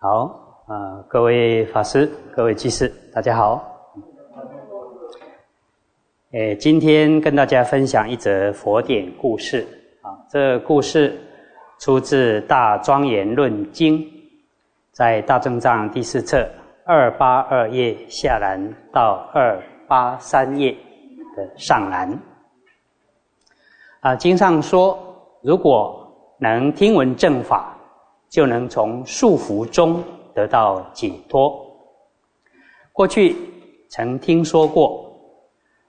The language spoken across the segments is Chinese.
好，啊，各位法师、各位居士，大家好。诶，今天跟大家分享一则佛典故事啊。这故事出自《大庄严论经》，在大正藏第四册二八二页下栏到二八三页的上栏。啊，经上说，如果能听闻正法。就能从束缚中得到解脱。过去曾听说过，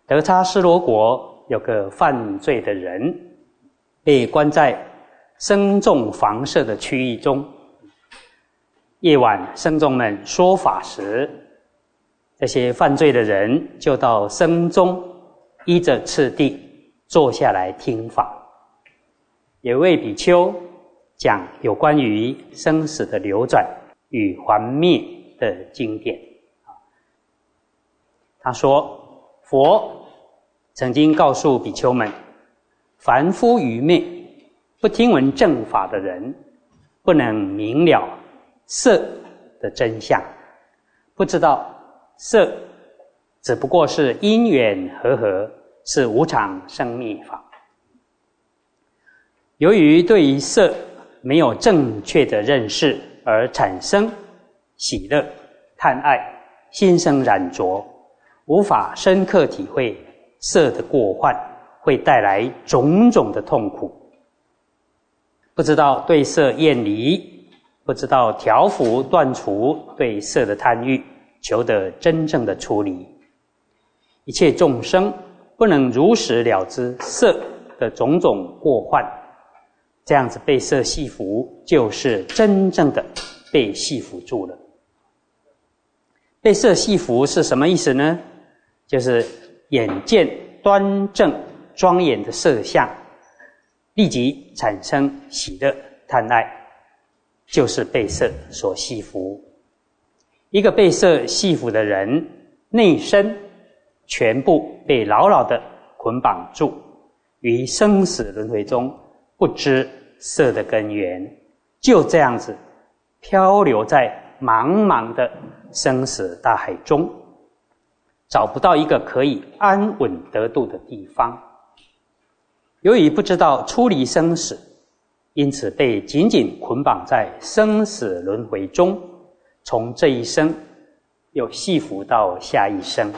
德差斯罗国有个犯罪的人，被关在僧众房舍的区域中。夜晚僧众们说法时，这些犯罪的人就到僧中依着次第坐下来听法。有位比丘。讲有关于生死的流转与还灭的经典。他说，佛曾经告诉比丘们，凡夫愚昧、不听闻正法的人，不能明了色的真相，不知道色只不过是因缘和合，是无常生灭法。由于对于色，没有正确的认识而产生喜乐、贪爱，心生染着，无法深刻体会色的过患，会带来种种的痛苦。不知道对色厌离，不知道调伏断除对色的贪欲，求得真正的出离。一切众生不能如实了知色的种种过患。这样子被色系缚，就是真正的被系缚住了。被色系缚是什么意思呢？就是眼见端正庄严的色相，立即产生喜乐贪爱，就是被色所系缚。一个被色系缚的人，内身全部被牢牢的捆绑住，于生死轮回中不知。色的根源就这样子漂流在茫茫的生死大海中，找不到一个可以安稳得度的地方。由于不知道出离生死，因此被紧紧捆绑在生死轮回中，从这一生又系缚到下一生。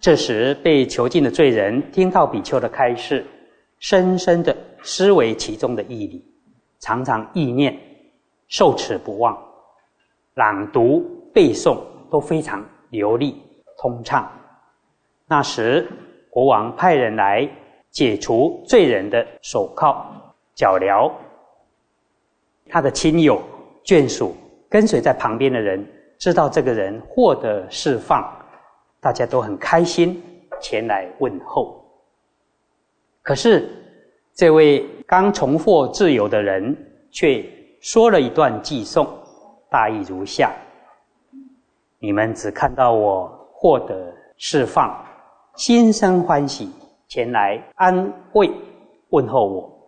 这时被囚禁的罪人听到比丘的开示。深深的思维其中的义理，常常意念受持不忘，朗读背诵都非常流利通畅。那时国王派人来解除罪人的手铐脚镣，他的亲友眷属跟随在旁边的人知道这个人获得释放，大家都很开心前来问候。可是，这位刚重获自由的人却说了一段寄颂，大意如下：你们只看到我获得释放，心生欢喜，前来安慰问候我。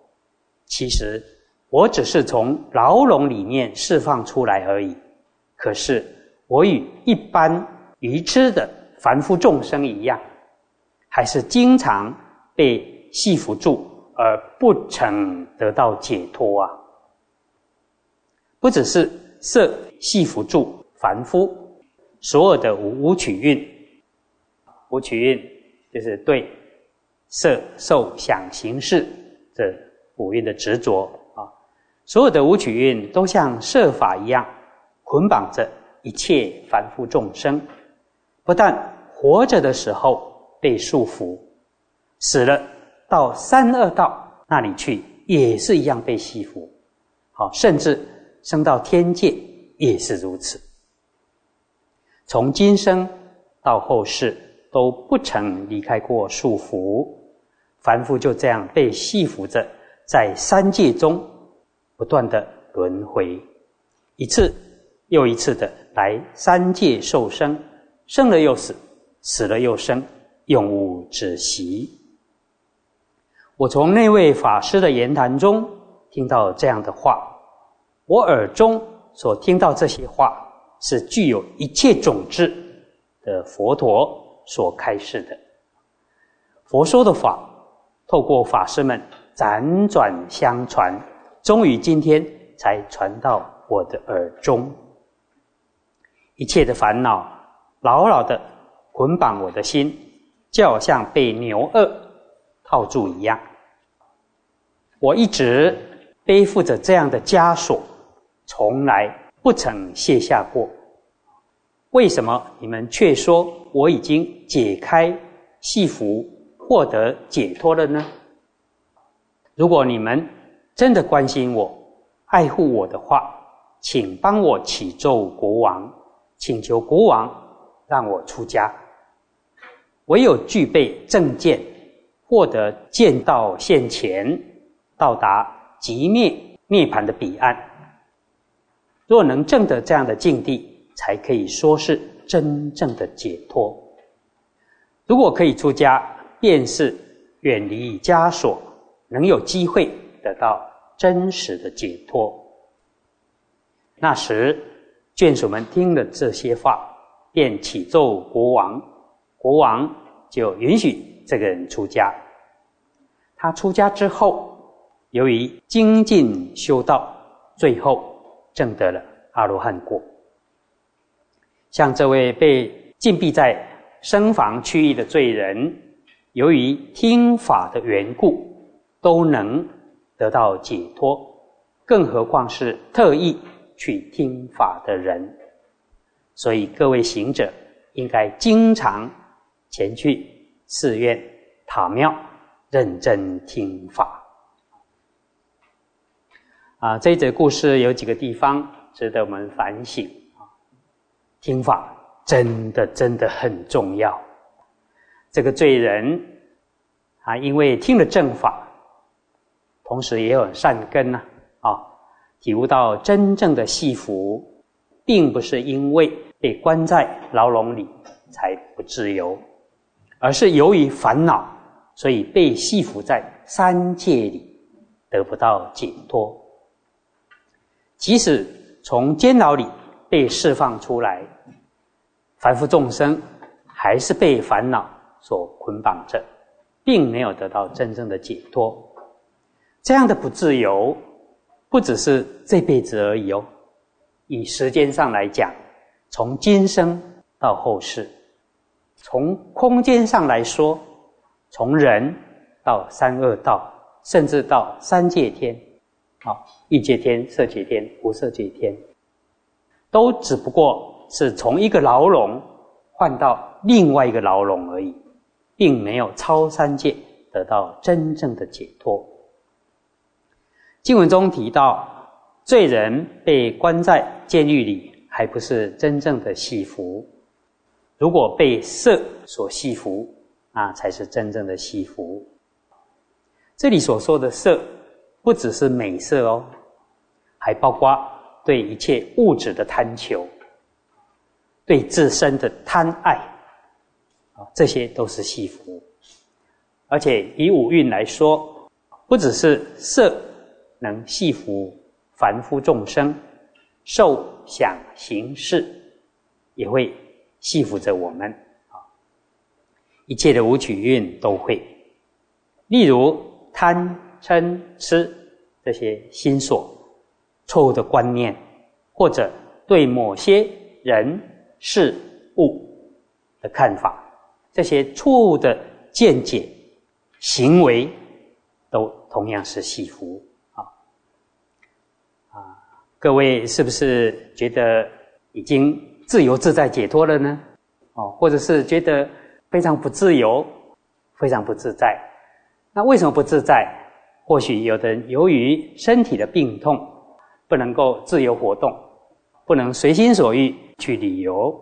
其实我只是从牢笼里面释放出来而已。可是我与一般愚痴的凡夫众生一样，还是经常被。系缚住而不曾得到解脱啊！不只是色系缚住凡夫，所有的五取运，五取运就是对色、受、想、行、识这五蕴的执着啊！所有的五取运都像色法一样捆绑着一切凡夫众生，不但活着的时候被束缚，死了。到三恶道那里去，也是一样被吸缚。好，甚至升到天界也是如此。从今生到后世都不曾离开过束缚，凡夫就这样被系缚着，在三界中不断的轮回，一次又一次的来三界受生，生了又死，死了又生，永无止息。我从那位法师的言谈中听到这样的话，我耳中所听到这些话，是具有一切种子的佛陀所开示的。佛说的法，透过法师们辗转相传，终于今天才传到我的耳中。一切的烦恼牢牢的捆绑我的心，就好像被牛轭套住一样。我一直背负着这样的枷锁，从来不曾卸下过。为什么你们却说我已经解开戏服？获得解脱了呢？如果你们真的关心我、爱护我的话，请帮我启奏国王，请求国王让我出家。唯有具备正见，获得见道现前，到达极灭涅盘的彼岸。若能证得这样的境地，才可以说是真正的解脱。如果可以出家，便是远离枷锁，能有机会得到真实的解脱。那时，眷属们听了这些话，便启奏国王，国王就允许这个人出家。他出家之后，由于精进修道，最后证得了阿罗汉果。像这位被禁闭在僧房区域的罪人。由于听法的缘故，都能得到解脱，更何况是特意去听法的人。所以各位行者应该经常前去寺院、塔庙，认真听法。啊，这一则故事有几个地方值得我们反省啊！听法真的真的很重要。这个罪人啊，因为听了正法，同时也有善根呐，啊，体悟到真正的戏服，并不是因为被关在牢笼里才不自由，而是由于烦恼，所以被戏服在三界里，得不到解脱。即使从监牢里被释放出来，凡夫众生还是被烦恼。所捆绑着，并没有得到真正的解脱。这样的不自由，不只是这辈子而已哦。以时间上来讲，从今生到后世；从空间上来说，从人到三恶道，甚至到三界天，啊，欲界天、色界天、无色界天，都只不过是从一个牢笼换到另外一个牢笼而已。并没有超三界得到真正的解脱。经文中提到，罪人被关在监狱里，还不是真正的戏服；如果被色所戏服，那才是真正的戏服。这里所说的色，不只是美色哦，还包括对一切物质的贪求，对自身的贪爱。啊这些都是戏服，而且以五蕴来说，不只是色能戏服凡夫众生，受想行识也会戏服着我们啊。一切的五取蕴都会，例如贪嗔痴这些心所、错误的观念，或者对某些人事物的看法。这些错误的见解、行为，都同样是戏服啊！啊，各位是不是觉得已经自由自在、解脱了呢？哦，或者是觉得非常不自由、非常不自在？那为什么不自在？或许有的人由于身体的病痛，不能够自由活动，不能随心所欲去旅游；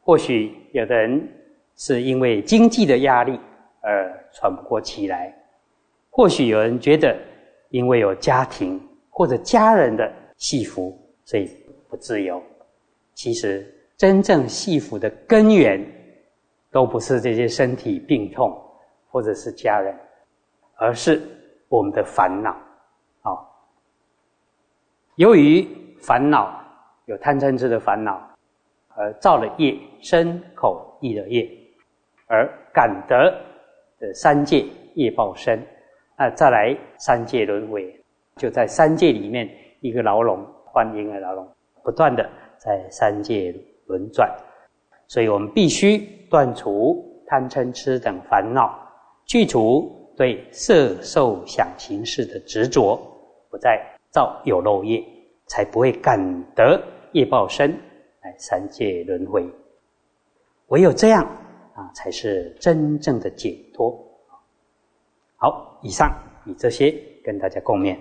或许有的人。是因为经济的压力而喘不过气来，或许有人觉得因为有家庭或者家人的幸福，所以不自由。其实真正幸福的根源，都不是这些身体病痛或者是家人，而是我们的烦恼。啊，由于烦恼，有贪嗔痴的烦恼，而造了业，身口意的业，而感得的三界业报身，那，再来三界轮回，就在三界里面一个牢笼换另一个牢笼，不断的在三界轮转，所以我们必须断除贪嗔痴等烦恼，去除对色受想行识的执着，不再造有漏业。才不会感得业报身，来三界轮回。唯有这样啊，才是真正的解脱。好，以上以这些跟大家共勉。